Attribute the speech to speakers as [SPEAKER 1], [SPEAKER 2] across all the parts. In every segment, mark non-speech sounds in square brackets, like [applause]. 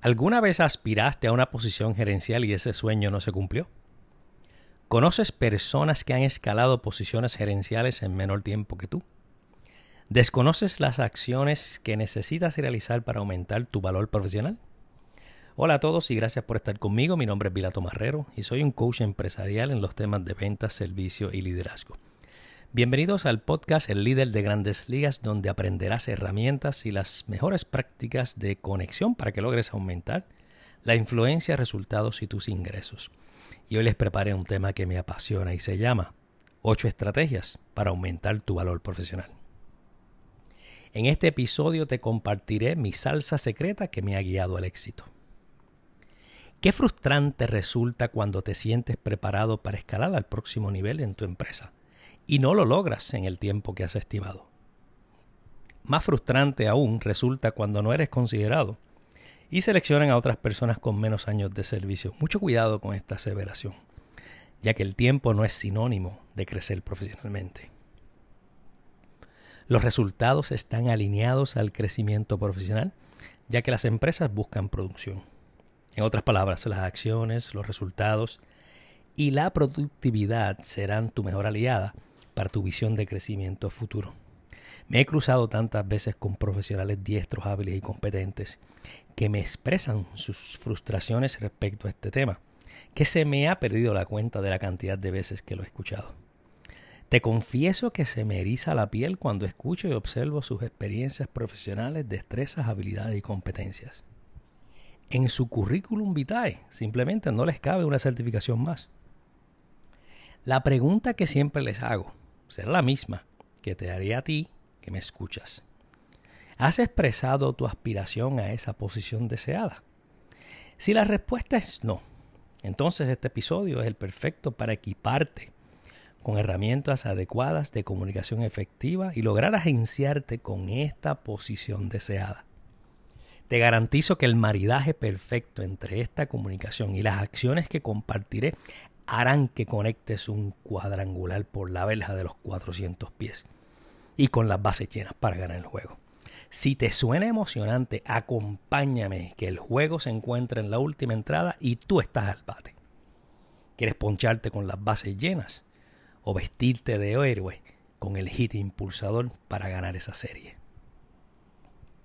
[SPEAKER 1] ¿Alguna vez aspiraste a una posición gerencial y ese sueño no se cumplió? ¿Conoces personas que han escalado posiciones gerenciales en menor tiempo que tú? ¿Desconoces las acciones que necesitas realizar para aumentar tu valor profesional? Hola a todos y gracias por estar conmigo. Mi nombre es Vilato Marrero y soy un coach empresarial en los temas de ventas, servicio y liderazgo. Bienvenidos al podcast El líder de grandes ligas donde aprenderás herramientas y las mejores prácticas de conexión para que logres aumentar la influencia, resultados y tus ingresos. Y hoy les preparé un tema que me apasiona y se llama 8 estrategias para aumentar tu valor profesional. En este episodio te compartiré mi salsa secreta que me ha guiado al éxito. Qué frustrante resulta cuando te sientes preparado para escalar al próximo nivel en tu empresa y no lo logras en el tiempo que has estimado. Más frustrante aún resulta cuando no eres considerado y seleccionan a otras personas con menos años de servicio. Mucho cuidado con esta aseveración, ya que el tiempo no es sinónimo de crecer profesionalmente. Los resultados están alineados al crecimiento profesional, ya que las empresas buscan producción. En otras palabras, las acciones, los resultados y la productividad serán tu mejor aliada para tu visión de crecimiento futuro. Me he cruzado tantas veces con profesionales diestros, hábiles y competentes que me expresan sus frustraciones respecto a este tema, que se me ha perdido la cuenta de la cantidad de veces que lo he escuchado. Te confieso que se me eriza la piel cuando escucho y observo sus experiencias profesionales, destrezas, habilidades y competencias. En su currículum vitae simplemente no les cabe una certificación más. La pregunta que siempre les hago será la misma que te haría a ti que me escuchas. ¿Has expresado tu aspiración a esa posición deseada? Si la respuesta es no, entonces este episodio es el perfecto para equiparte con herramientas adecuadas de comunicación efectiva y lograr agenciarte con esta posición deseada. Te garantizo que el maridaje perfecto entre esta comunicación y las acciones que compartiré harán que conectes un cuadrangular por la verja de los 400 pies y con las bases llenas para ganar el juego. Si te suena emocionante, acompáñame que el juego se encuentra en la última entrada y tú estás al bate. ¿Quieres poncharte con las bases llenas o vestirte de héroe con el hit impulsador para ganar esa serie?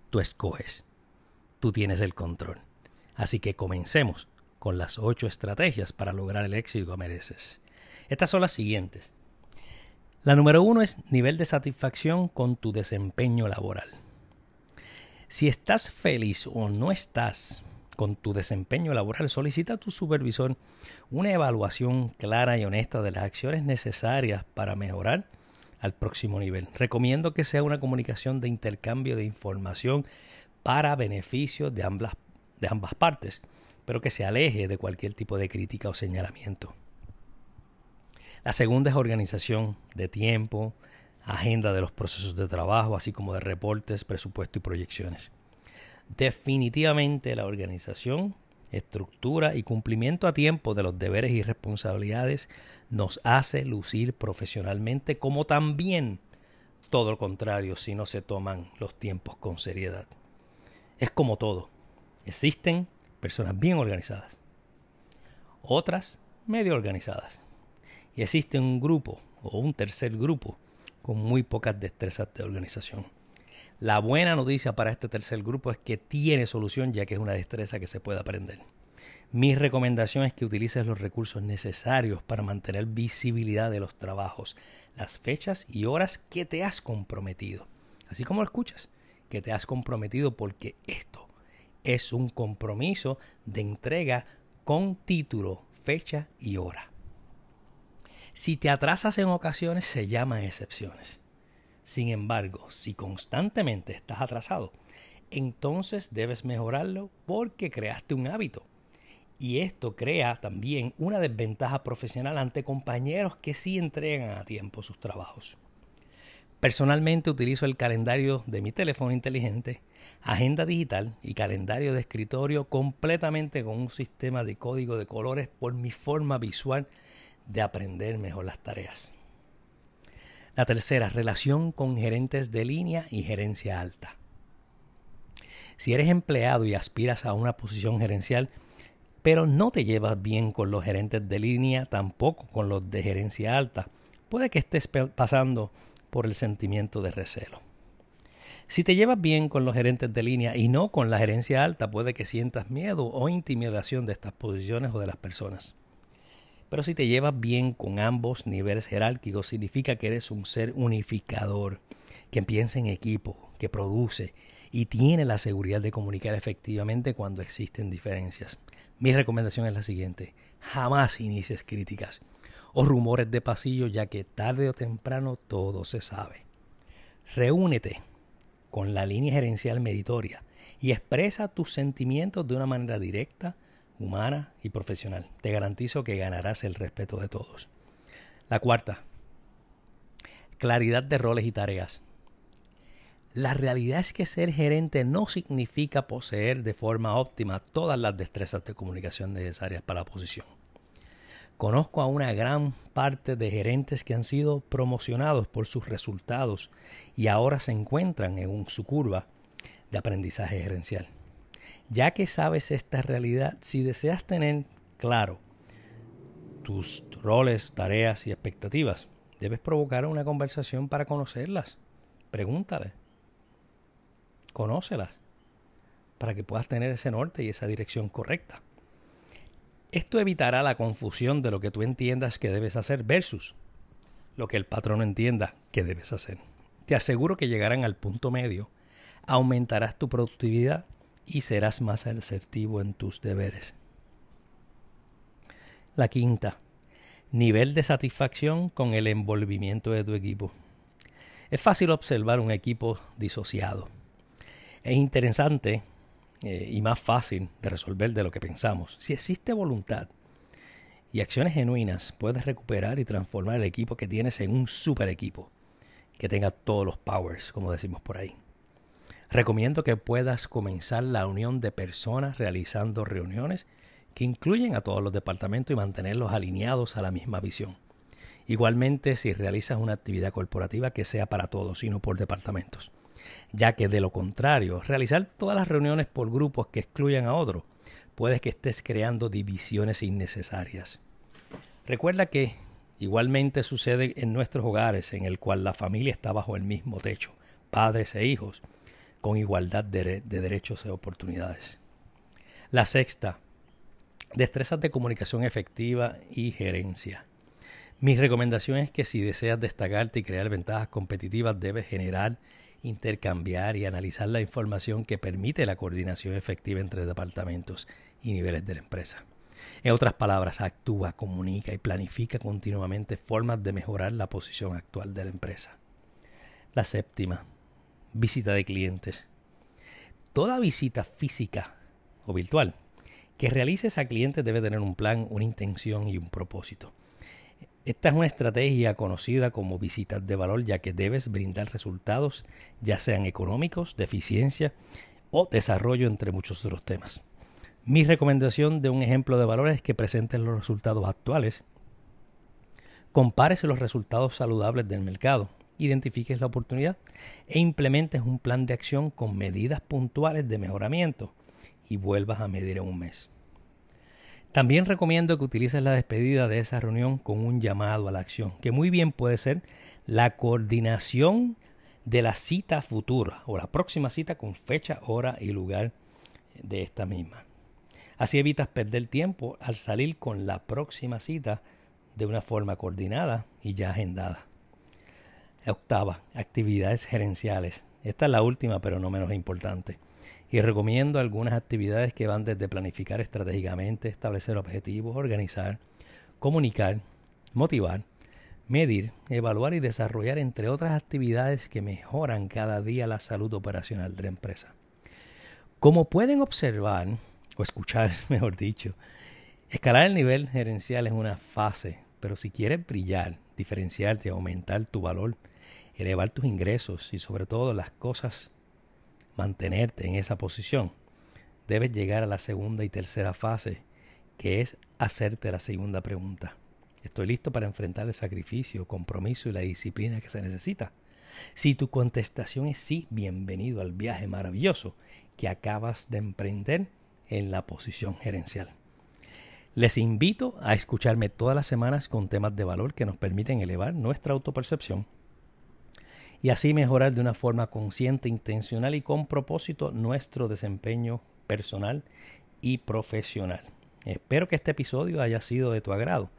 [SPEAKER 1] Tú escoges. Tú tienes el control. Así que comencemos con las ocho estrategias para lograr el éxito que mereces. Estas son las siguientes. La número uno es nivel de satisfacción con tu desempeño laboral. Si estás feliz o no estás con tu desempeño laboral, solicita a tu supervisor una evaluación clara y honesta de las acciones necesarias para mejorar al próximo nivel. Recomiendo que sea una comunicación de intercambio de información para beneficio de ambas, de ambas partes pero que se aleje de cualquier tipo de crítica o señalamiento. La segunda es organización de tiempo, agenda de los procesos de trabajo, así como de reportes, presupuesto y proyecciones. Definitivamente la organización, estructura y cumplimiento a tiempo de los deberes y responsabilidades nos hace lucir profesionalmente como también todo lo contrario si no se toman los tiempos con seriedad. Es como todo. Existen personas bien organizadas, otras medio organizadas. Y existe un grupo o un tercer grupo con muy pocas destrezas de organización. La buena noticia para este tercer grupo es que tiene solución ya que es una destreza que se puede aprender. Mi recomendación es que utilices los recursos necesarios para mantener visibilidad de los trabajos, las fechas y horas que te has comprometido. Así como lo escuchas, que te has comprometido porque esto es un compromiso de entrega con título, fecha y hora. Si te atrasas en ocasiones se llama excepciones. Sin embargo, si constantemente estás atrasado, entonces debes mejorarlo porque creaste un hábito. Y esto crea también una desventaja profesional ante compañeros que sí entregan a tiempo sus trabajos. Personalmente utilizo el calendario de mi teléfono inteligente, agenda digital y calendario de escritorio completamente con un sistema de código de colores por mi forma visual de aprender mejor las tareas. La tercera, relación con gerentes de línea y gerencia alta. Si eres empleado y aspiras a una posición gerencial, pero no te llevas bien con los gerentes de línea, tampoco con los de gerencia alta, puede que estés pasando por el sentimiento de recelo. Si te llevas bien con los gerentes de línea y no con la gerencia alta, puede que sientas miedo o intimidación de estas posiciones o de las personas. Pero si te llevas bien con ambos niveles jerárquicos, significa que eres un ser unificador, que piensa en equipo, que produce y tiene la seguridad de comunicar efectivamente cuando existen diferencias. Mi recomendación es la siguiente, jamás inicies críticas o rumores de pasillo, ya que tarde o temprano todo se sabe. Reúnete con la línea gerencial meritoria y expresa tus sentimientos de una manera directa, humana y profesional. Te garantizo que ganarás el respeto de todos. La cuarta, claridad de roles y tareas. La realidad es que ser gerente no significa poseer de forma óptima todas las destrezas de comunicación necesarias para la posición. Conozco a una gran parte de gerentes que han sido promocionados por sus resultados y ahora se encuentran en su curva de aprendizaje gerencial. Ya que sabes esta realidad, si deseas tener claro tus roles, tareas y expectativas, debes provocar una conversación para conocerlas. Pregúntale. Conócelas para que puedas tener ese norte y esa dirección correcta. Esto evitará la confusión de lo que tú entiendas que debes hacer versus lo que el patrón entienda que debes hacer. Te aseguro que llegarán al punto medio, aumentarás tu productividad y serás más asertivo en tus deberes. La quinta, nivel de satisfacción con el envolvimiento de tu equipo. Es fácil observar un equipo disociado. Es interesante eh, y más fácil de resolver de lo que pensamos. Si existe voluntad y acciones genuinas, puedes recuperar y transformar el equipo que tienes en un super equipo que tenga todos los powers, como decimos por ahí. Recomiendo que puedas comenzar la unión de personas realizando reuniones que incluyen a todos los departamentos y mantenerlos alineados a la misma visión. Igualmente, si realizas una actividad corporativa que sea para todos y no por departamentos ya que de lo contrario, realizar todas las reuniones por grupos que excluyan a otros, puede que estés creando divisiones innecesarias. Recuerda que igualmente sucede en nuestros hogares en el cual la familia está bajo el mismo techo, padres e hijos, con igualdad de, de derechos y oportunidades. La sexta, destrezas de comunicación efectiva y gerencia. Mi recomendación es que si deseas destacarte y crear ventajas competitivas, debes generar intercambiar y analizar la información que permite la coordinación efectiva entre departamentos y niveles de la empresa. En otras palabras, actúa, comunica y planifica continuamente formas de mejorar la posición actual de la empresa. La séptima, visita de clientes. Toda visita física o virtual que realices a clientes debe tener un plan, una intención y un propósito. Esta es una estrategia conocida como visitas de valor, ya que debes brindar resultados, ya sean económicos, de eficiencia o desarrollo, entre muchos otros temas. Mi recomendación de un ejemplo de valor es que presentes los resultados actuales, compares los resultados saludables del mercado, identifiques la oportunidad e implementes un plan de acción con medidas puntuales de mejoramiento y vuelvas a medir en un mes. También recomiendo que utilices la despedida de esa reunión con un llamado a la acción, que muy bien puede ser la coordinación de la cita futura o la próxima cita con fecha, hora y lugar de esta misma. Así evitas perder tiempo al salir con la próxima cita de una forma coordinada y ya agendada. octava, actividades gerenciales. Esta es la última, pero no menos importante y recomiendo algunas actividades que van desde planificar estratégicamente, establecer objetivos, organizar, comunicar, motivar, medir, evaluar y desarrollar, entre otras actividades que mejoran cada día la salud operacional de la empresa. Como pueden observar, o escuchar, [laughs] mejor dicho, escalar el nivel gerencial es una fase, pero si quieres brillar, diferenciarte, aumentar tu valor, elevar tus ingresos y sobre todo las cosas mantenerte en esa posición, debes llegar a la segunda y tercera fase, que es hacerte la segunda pregunta. ¿Estoy listo para enfrentar el sacrificio, compromiso y la disciplina que se necesita Si tu contestación es sí, bienvenido al viaje maravilloso que acabas de emprender en la posición gerencial. Les invito a escucharme todas las semanas con temas de valor que nos permiten elevar nuestra autopercepción y así mejorar de una forma consciente, intencional y con propósito nuestro desempeño personal y profesional. Espero que este episodio haya sido de tu agrado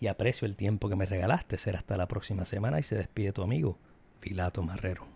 [SPEAKER 1] y aprecio el tiempo que me regalaste. Será hasta la próxima semana y se despide tu amigo Filato Marrero.